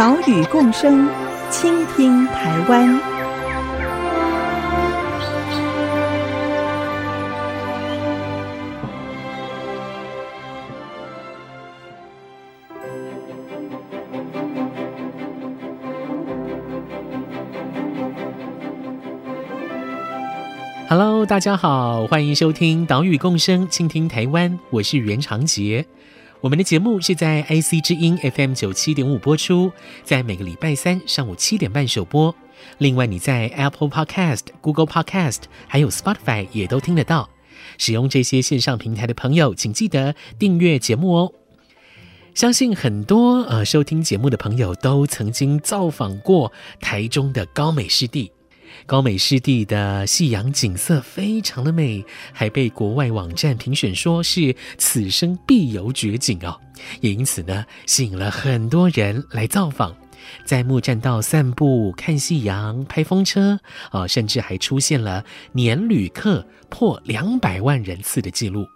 岛屿共生，倾听台湾。Hello，大家好，欢迎收听《岛屿共生，倾听台湾》，我是袁长杰。我们的节目是在 IC 之音 FM 九七点五播出，在每个礼拜三上午七点半首播。另外，你在 Apple Podcast、Google Podcast 还有 Spotify 也都听得到。使用这些线上平台的朋友，请记得订阅节目哦。相信很多呃收听节目的朋友都曾经造访过台中的高美湿地。高美湿地的夕阳景色非常的美，还被国外网站评选说是此生必游绝景哦，也因此呢，吸引了很多人来造访，在木栈道散步、看夕阳、拍风车，啊，甚至还出现了年旅客破两百万人次的记录。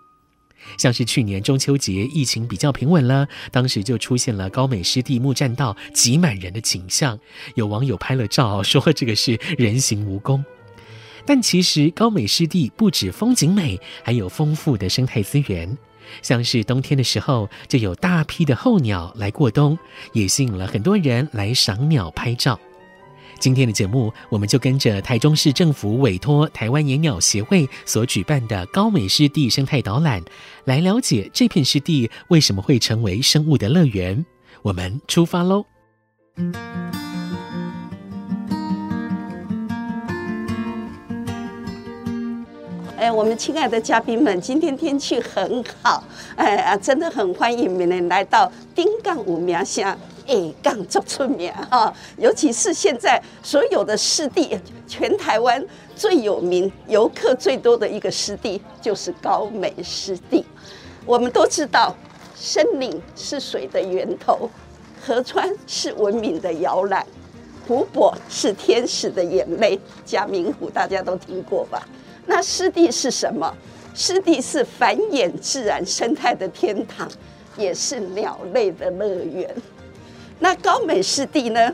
像是去年中秋节疫情比较平稳了，当时就出现了高美湿地木栈道挤满人的景象，有网友拍了照说这个是人形蜈蚣。但其实高美湿地不止风景美，还有丰富的生态资源，像是冬天的时候就有大批的候鸟来过冬，也吸引了很多人来赏鸟拍照。今天的节目，我们就跟着台中市政府委托台湾野鸟协会所举办的高美湿地生态导览，来了解这片湿地为什么会成为生物的乐园。我们出发喽！哎，我们亲爱的嘉宾们，今天天气很好，哎啊，真的很欢迎你们来到顶港有名声。哎，港足出名哈，尤其是现在所有的湿地，全台湾最有名、游客最多的一个湿地就是高美湿地。我们都知道，森林是水的源头，河川是文明的摇篮，湖泊是天使的眼泪。嘉明湖大家都听过吧？那湿地是什么？湿地是繁衍自然生态的天堂，也是鸟类的乐园。那高美湿地呢？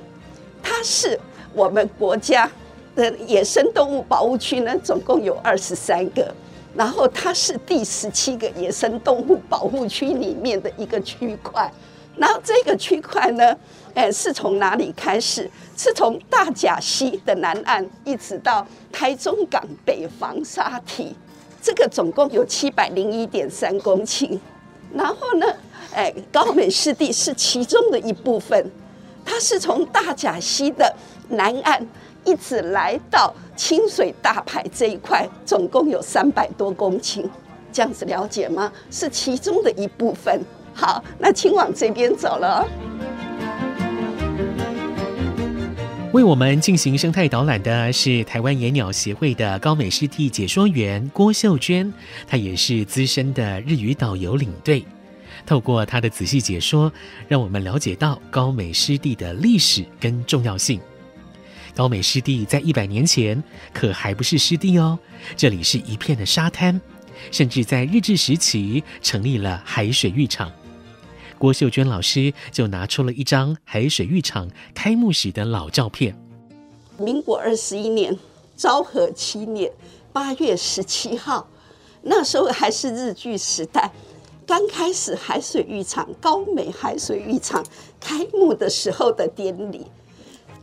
它是我们国家的野生动物保护区呢，总共有二十三个。然后它是第十七个野生动物保护区里面的一个区块。然后这个区块呢，哎，是从哪里开始？是从大甲溪的南岸一直到台中港北防沙堤，这个总共有七百零一点三公顷。然后呢，哎，高美湿地是其中的一部分，它是从大甲溪的南岸一直来到清水大排这一块，总共有三百多公顷，这样子了解吗？是其中的一部分。好，那请往这边走了。为我们进行生态导览的是台湾野鸟协会的高美湿地解说员郭秀娟，她也是资深的日语导游领队。透过他的仔细解说，让我们了解到高美湿地的历史跟重要性。高美湿地在一百年前可还不是湿地哦，这里是一片的沙滩，甚至在日治时期成立了海水浴场。郭秀娟老师就拿出了一张海水浴场开幕时的老照片。民国二十一年，昭和七年八月十七号，那时候还是日据时代，刚开始海水浴场高美海水浴场开幕的时候的典礼，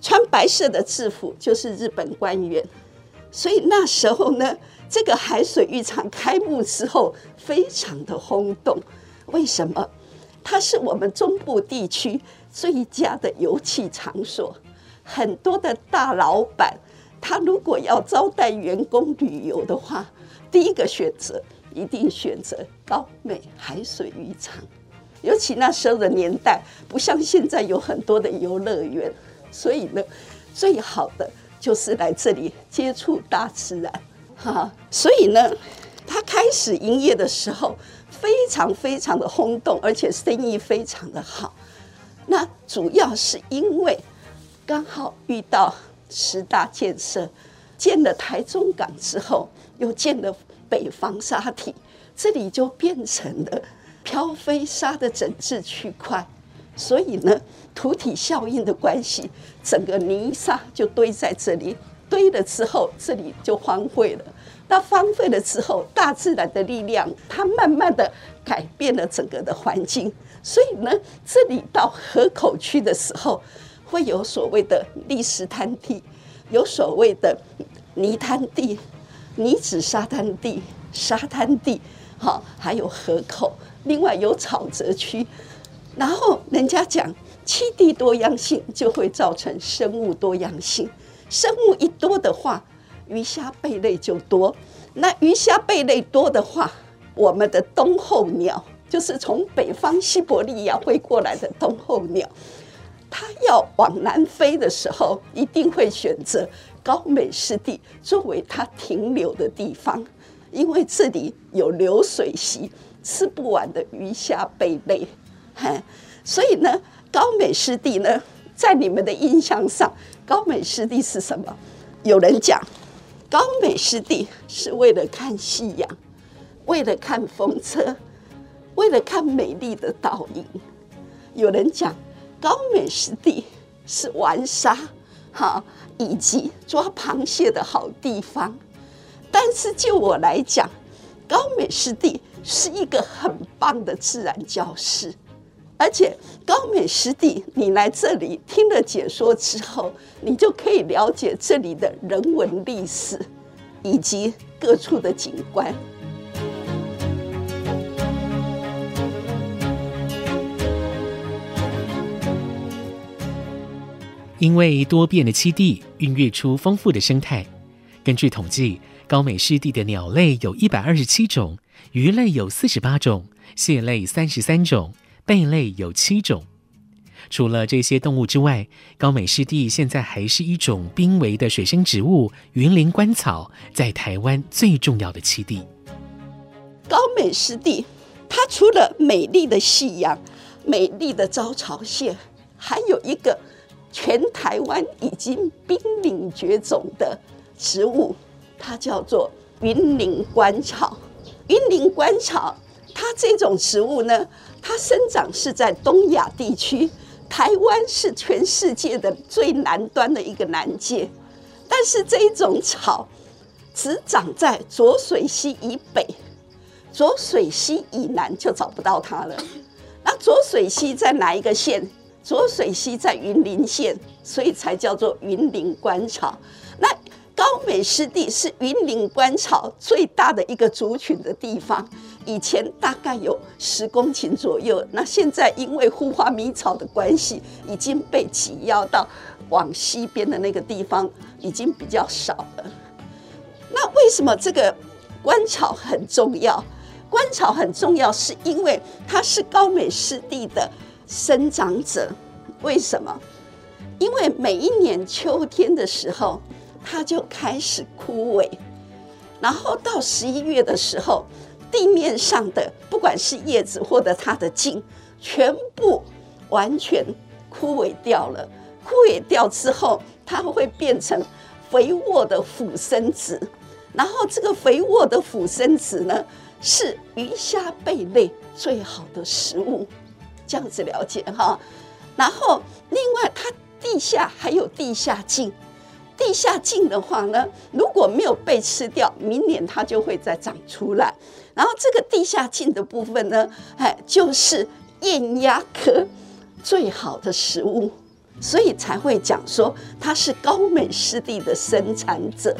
穿白色的制服就是日本官员，所以那时候呢，这个海水浴场开幕之后非常的轰动，为什么？它是我们中部地区最佳的游憩场所，很多的大老板，他如果要招待员工旅游的话，第一个选择一定选择高美海水浴场。尤其那时候的年代，不像现在有很多的游乐园，所以呢，最好的就是来这里接触大自然，哈。所以呢，他开始营业的时候非常非常的轰动，而且生意非常的好。那主要是因为刚好遇到十大建设，建了台中港之后，又建了北方沙体，这里就变成了漂飞沙的整治区块。所以呢，土体效应的关系，整个泥沙就堆在这里，堆了之后，这里就荒废了。那荒废了之后，大自然的力量，它慢慢的改变了整个的环境。所以呢，这里到河口区的时候，会有所谓的砾石滩地，有所谓的泥滩地、泥质沙滩地、沙滩地，好，还有河口，另外有沼泽区。然后人家讲，栖地多样性就会造成生物多样性。生物一多的话，鱼虾贝类就多。那鱼虾贝类多的话，我们的冬候鸟，就是从北方西伯利亚飞过来的冬候鸟，它要往南飞的时候，一定会选择高美湿地作为它停留的地方，因为这里有流水席，吃不完的鱼虾贝类。所以呢，高美湿地呢，在你们的印象上，高美湿地是什么？有人讲，高美湿地是为了看夕阳，为了看风车，为了看美丽的倒影。有人讲，高美湿地是玩沙，哈，以及抓螃蟹的好地方。但是就我来讲，高美湿地是一个很棒的自然教室。而且高美湿地，你来这里听了解说之后，你就可以了解这里的人文历史以及各处的景观。因为多变的栖地孕育出丰富的生态。根据统计，高美湿地的鸟类有一百二十七种，鱼类有四十八种，蟹类三十三种。贝类有七种，除了这些动物之外，高美湿地现在还是一种濒危的水生植物——云林观草，在台湾最重要的栖地。高美湿地，它除了美丽的夕阳、美丽的招潮蟹，还有一个全台湾已经濒临绝种的植物，它叫做云林观草。云林观草，它这种植物呢，它生长是在东亚地区，台湾是全世界的最南端的一个南界，但是这一种草只长在浊水溪以北，浊水溪以南就找不到它了。那浊水溪在哪一个县？浊水溪在云林县，所以才叫做云林观草。那高美湿地是云林观草最大的一个族群的地方。以前大概有十公顷左右，那现在因为灰花迷草的关系，已经被挤压到往西边的那个地方，已经比较少了。那为什么这个观草很重要？观草很重要，是因为它是高美湿地的生长者。为什么？因为每一年秋天的时候，它就开始枯萎，然后到十一月的时候。地面上的不管是叶子或者它的茎，全部完全枯萎掉了。枯萎掉之后，它会变成肥沃的腐生子。然后这个肥沃的腐生子呢，是鱼虾贝类最好的食物。这样子了解哈。然后另外，它地下还有地下茎。地下茎的话呢，如果没有被吃掉，明年它就会再长出来。然后这个地下茎的部分呢，哎，就是雁鸭科最好的食物，所以才会讲说它是高美湿地的生产者。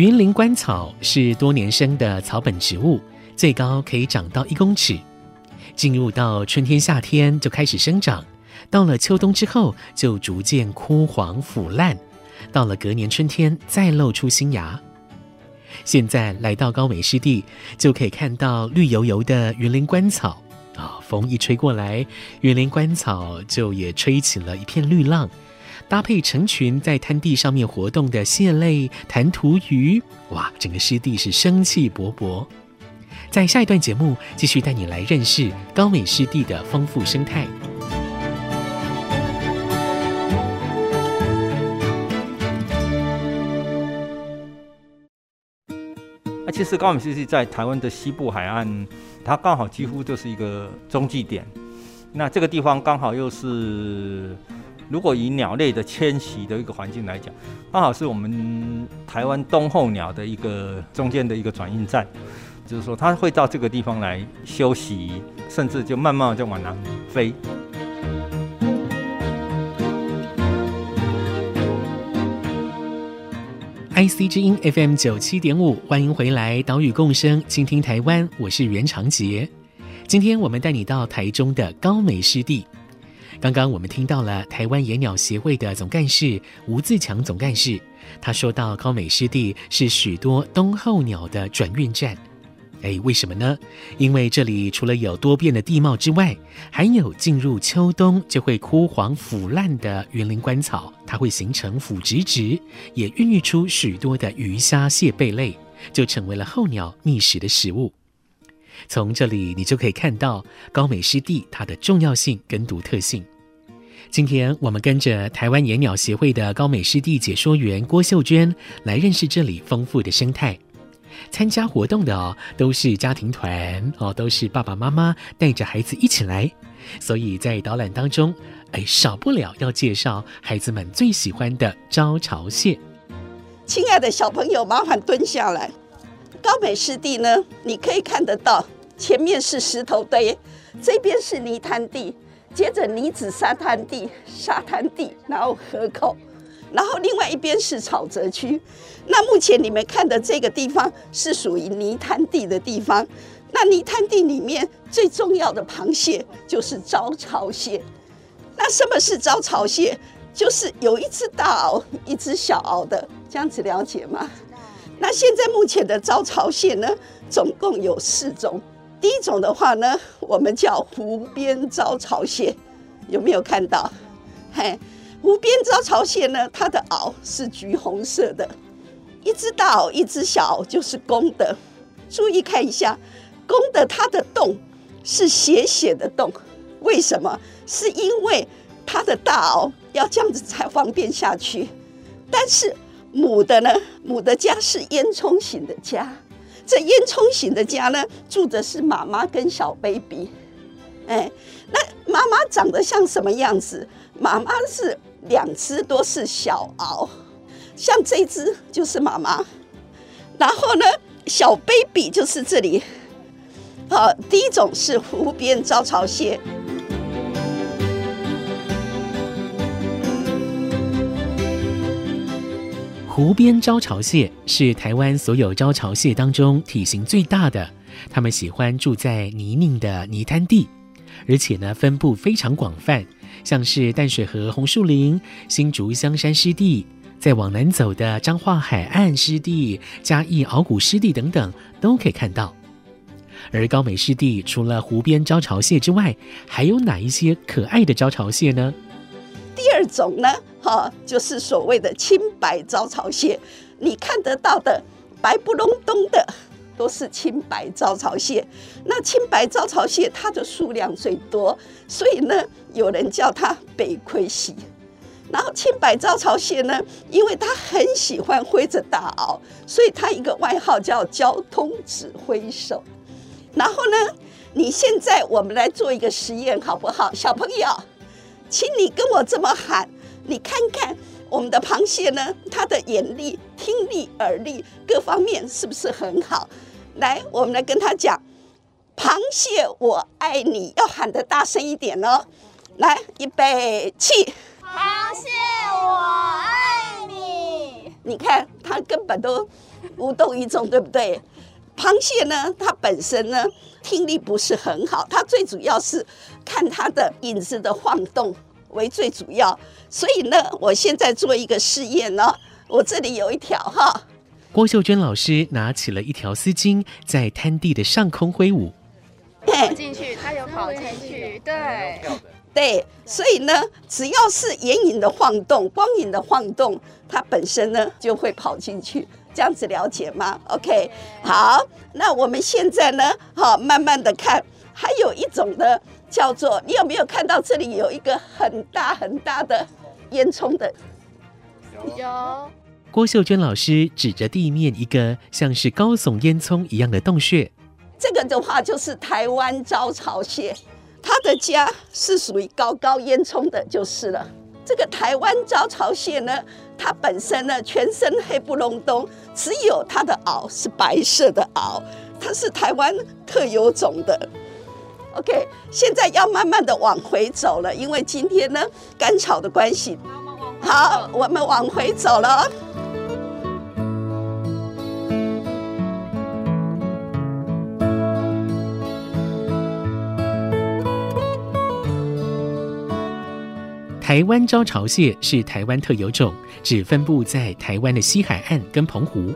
云林观草是多年生的草本植物，最高可以长到一公尺。进入到春天、夏天就开始生长，到了秋冬之后就逐渐枯黄腐烂，到了隔年春天再露出新芽。现在来到高美湿地，就可以看到绿油油的云林观草啊，风一吹过来，云林观草就也吹起了一片绿浪，搭配成群在滩地上面活动的蟹类、弹涂鱼，哇，整个湿地是生气勃勃。在下一段节目，继续带你来认识高美湿地的丰富生态。其实高美湿地在台湾的西部海岸，它刚好几乎就是一个中继点。那这个地方刚好又是，如果以鸟类的迁徙的一个环境来讲，刚好是我们台湾冬候鸟的一个中间的一个转运站。就是说，它会到这个地方来休息，甚至就慢慢就往南飞。IC 之音 FM 九七点五，欢迎回来，岛屿共生，倾听台湾，我是袁长杰。今天我们带你到台中的高美湿地。刚刚我们听到了台湾野鸟协会的总干事吴自强总干事，他说到高美湿地是许多冬候鸟的转运站。哎，为什么呢？因为这里除了有多变的地貌之外，还有进入秋冬就会枯黄腐烂的云林官草，它会形成腐殖质，也孕育出许多的鱼虾蟹贝类，就成为了候鸟觅食的食物。从这里你就可以看到高美湿地它的重要性跟独特性。今天我们跟着台湾野鸟协会的高美湿地解说员郭秀娟来认识这里丰富的生态。参加活动的哦，都是家庭团哦，都是爸爸妈妈带着孩子一起来，所以在导览当中，哎，少不了要介绍孩子们最喜欢的招潮蟹。亲爱的小朋友，麻烦蹲下来。高美湿地呢，你可以看得到，前面是石头堆，这边是泥滩地，接着泥子沙滩地、沙滩地，然后河口。然后另外一边是沼泽区，那目前你们看的这个地方是属于泥滩地的地方。那泥滩地里面最重要的螃蟹就是招潮蟹。那什么是招潮蟹？就是有一只大螯，一只小螯的，这样子了解吗？那现在目前的招潮蟹呢，总共有四种。第一种的话呢，我们叫湖边招潮蟹，有没有看到？嘿。湖边招潮蟹呢，它的螯是橘红色的，一只大螯，一只小螯就是公的。注意看一下，公的它的洞是斜斜的洞，为什么？是因为它的大螯要这样子才方便下去。但是母的呢，母的家是烟囱型的家，这烟囱型的家呢，住的是妈妈跟小 baby。哎，那妈妈长得像什么样子？妈妈是。两只都是小螯，像这只就是妈妈，然后呢，小 baby 就是这里。好，第一种是湖边招潮蟹。湖边招潮蟹是台湾所有招潮蟹当中体型最大的，它们喜欢住在泥泞的泥滩地，而且呢，分布非常广泛。像是淡水河红树林、新竹香山湿地，再往南走的彰化海岸湿地、嘉义鳌鼓湿地等等，都可以看到。而高美湿地除了湖边招潮蟹之外，还有哪一些可爱的招潮蟹呢？二种呢，哈，就是所谓的青白招潮蟹，你看得到的白不隆咚的。都是青白招潮蟹，那青白招潮蟹它的数量最多，所以呢，有人叫它北魁蜥。然后青白招潮蟹呢，因为它很喜欢挥着大螯，所以它一个外号叫交通指挥手。然后呢，你现在我们来做一个实验好不好？小朋友，请你跟我这么喊，你看看。我们的螃蟹呢，它的眼力、听力、耳力各方面是不是很好？来，我们来跟他讲：“螃蟹，我爱你。”要喊得大声一点哦！来，预备起！螃蟹，我爱你。你看，它根本都无动于衷，对不对？螃蟹呢，它本身呢，听力不是很好，它最主要是看它的影子的晃动。为最主要。所以呢，我现在做一个试验呢，我这里有一条哈。郭秀娟老师拿起了一条丝巾，在滩地的上空挥舞。跑进去，它有跑进去，对，对，所以呢，只要是眼影的晃动、光影的晃动，它本身呢就会跑进去。这样子了解吗？OK，好，那我们现在呢，好，慢慢的看，还有一种呢，叫做你有没有看到这里有一个很大很大的烟囱的？有。郭秀娟老师指着地面一个像是高耸烟囱一样的洞穴，这个的话就是台湾招潮蟹，它的家是属于高高烟囱的，就是了。这个台湾招潮蟹呢，它本身呢全身黑不隆冬，只有它的螯是白色的螯，它是台湾特有种的。OK，现在要慢慢的往回走了，因为今天呢干潮的关系。好，我们往回走了。台湾招潮蟹是台湾特有种，只分布在台湾的西海岸跟澎湖。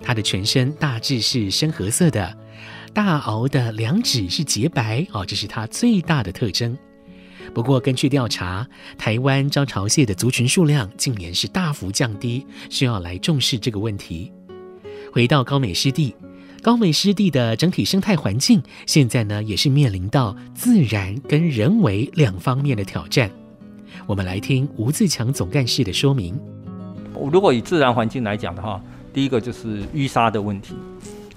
它的全身大致是深褐色的，大螯的两指是洁白哦，这是它最大的特征。不过，根据调查，台湾招潮蟹的族群数量近年是大幅降低，需要来重视这个问题。回到高美湿地，高美湿地的整体生态环境现在呢，也是面临到自然跟人为两方面的挑战。我们来听吴自强总干事的说明。如果以自然环境来讲的话，第一个就是淤沙的问题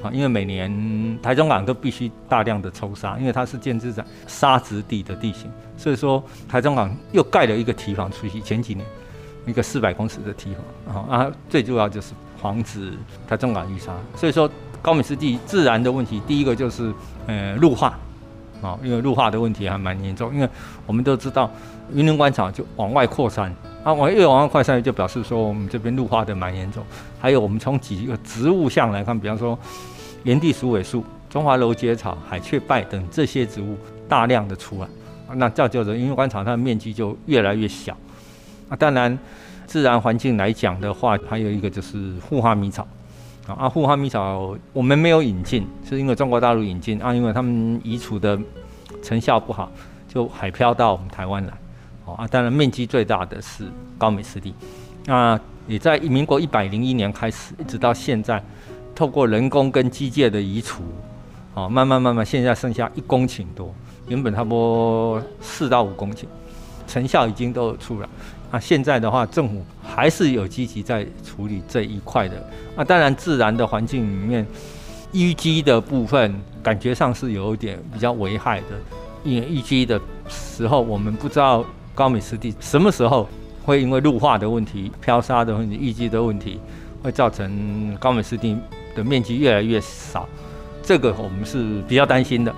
啊，因为每年台中港都必须大量的抽沙，因为它是建制在沙质地的地形，所以说台中港又盖了一个堤防出去。前几年一个四百公尺的堤防啊，最主要就是防止台中港淤沙。所以说高美湿地自然的问题，第一个就是呃陆化啊，因为陆化的问题还蛮严重，因为我们都知道。云林关潮就往外扩散，啊，往越往外扩散，就表示说我们这边陆化的蛮严重。还有我们从几个植物相来看，比方说炎地鼠尾树、中华楼节草、海雀败等这些植物大量的出来，那造就着云林关潮它的面积就越来越小。啊，当然自然环境来讲的话，还有一个就是护花迷草，啊，护花蜜草我们没有引进，是因为中国大陆引进啊，因为他们移除的成效不好，就海漂到我们台湾来。啊，当然面积最大的是高美湿地，那也在民国一百零一年开始，一直到现在，透过人工跟机械的移除，啊，慢慢慢慢，现在剩下一公顷多，原本差不多四到五公顷，成效已经都有出来。啊，现在的话，政府还是有积极在处理这一块的。啊，当然自然的环境里面，淤积的部分感觉上是有一点比较危害的，因为淤积的时候，我们不知道。高美湿地什么时候会因为陆化的问题、漂沙的问题、淤积的问题，会造成高美湿地的面积越来越少？这个我们是比较担心的。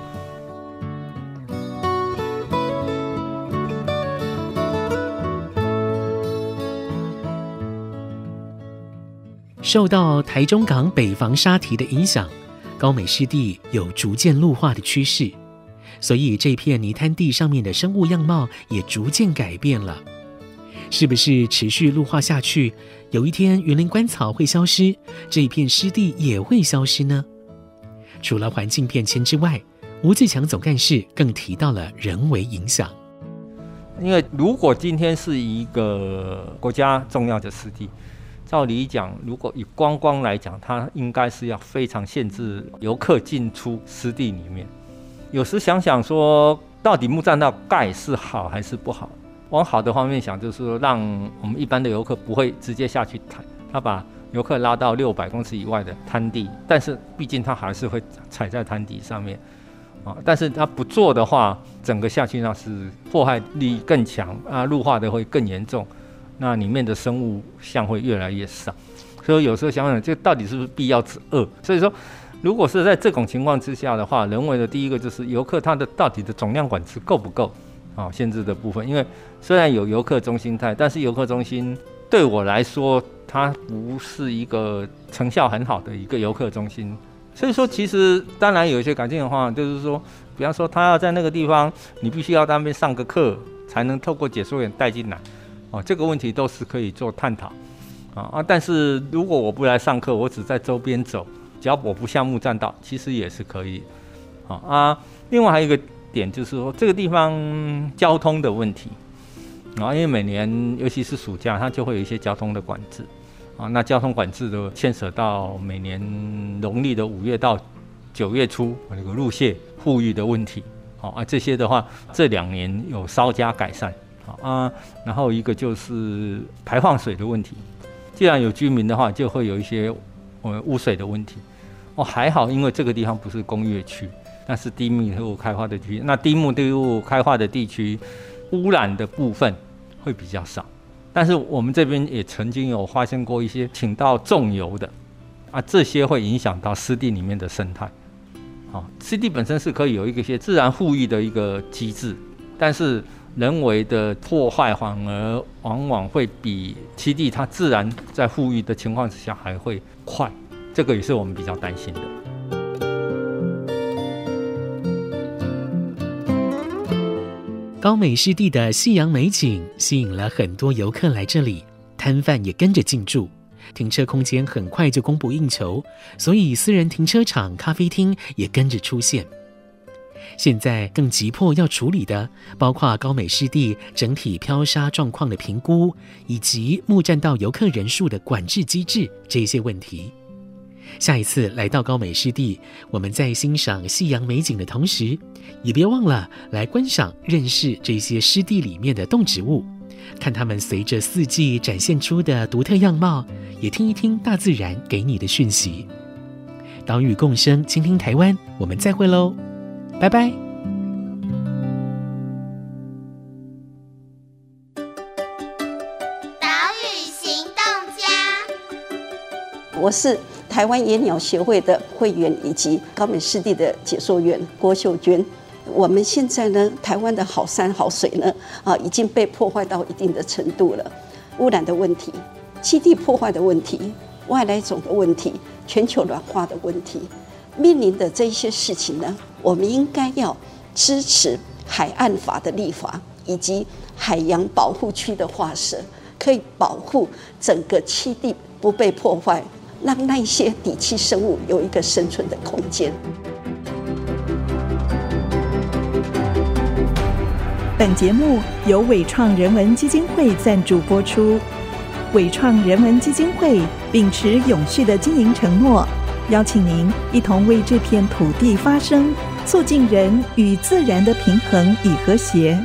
受到台中港北防沙堤的影响，高美湿地有逐渐陆化的趋势。所以这片泥滩地上面的生物样貌也逐渐改变了，是不是持续陆化下去，有一天云林观草会消失，这一片湿地也会消失呢？除了环境变迁之外，吴自强总干事更提到了人为影响。因为如果今天是一个国家重要的湿地，照理讲，如果以观光来讲，它应该是要非常限制游客进出湿地里面。有时想想说，到底木栈道盖是好还是不好？往好的方面想，就是说让我们一般的游客不会直接下去踩，他把游客拉到六百公尺以外的滩地，但是毕竟他还是会踩在滩地上面啊。但是他不做的话，整个下去那是破坏力更强啊，陆化的会更严重，那里面的生物像会越来越少。所以有时候想想，这到底是不是必要之恶？所以说。如果是在这种情况之下的话，人为的第一个就是游客他的到底的总量管制够不够啊？限制的部分，因为虽然有游客中心态，但是游客中心对我来说，它不是一个成效很好的一个游客中心。所以说，其实当然有一些改进的话，就是说，比方说他要在那个地方，你必须要在那边上个课，才能透过解说员带进来？哦，这个问题都是可以做探讨啊啊！但是如果我不来上课，我只在周边走，只要我不项目栈道，其实也是可以。啊啊！另外还有一个点就是说，这个地方交通的问题啊，因为每年尤其是暑假，它就会有一些交通的管制啊。那交通管制都牵扯到每年农历的五月到九月初那个路线复育的问题。好啊，这些的话，这两年有稍加改善。啊，然后一个就是排放水的问题。既然有居民的话，就会有一些呃污水的问题。哦，还好，因为这个地方不是工业区，那是低密度开发的地区。那低密度开发的地区，污染的部分会比较少。但是我们这边也曾经有发生过一些倾倒重油的，啊，这些会影响到湿地里面的生态。好，湿地本身是可以有一个些自然复育的一个机制，但是。人为的破坏反而往往会比栖地它自然在富育的情况之下还会快，这个也是我们比较担心的。高美湿地的夕阳美景吸引了很多游客来这里，摊贩也跟着进驻，停车空间很快就供不应求，所以私人停车场、咖啡厅也跟着出现。现在更急迫要处理的，包括高美湿地整体漂沙状况的评估，以及木栈道游客人数的管制机制这些问题。下一次来到高美湿地，我们在欣赏夕阳美景的同时，也别忘了来观赏、认识这些湿地里面的动植物，看它们随着四季展现出的独特样貌，也听一听大自然给你的讯息。岛屿共生，倾听台湾，我们再会喽。拜拜。岛屿行动家，我是台湾野鸟协会的会员以及高美湿地的解说员郭秀娟。我们现在呢，台湾的好山好水呢，啊，已经被破坏到一定的程度了。污染的问题、栖地破坏的问题、外来种的问题、全球暖化的问题。面临的这一些事情呢，我们应该要支持海岸法的立法，以及海洋保护区的划设，可以保护整个栖地不被破坏，让那些底栖生物有一个生存的空间。本节目由伟创人文基金会赞助播出，伟创人文基金会秉持永续的经营承诺。邀请您一同为这片土地发声，促进人与自然的平衡与和谐。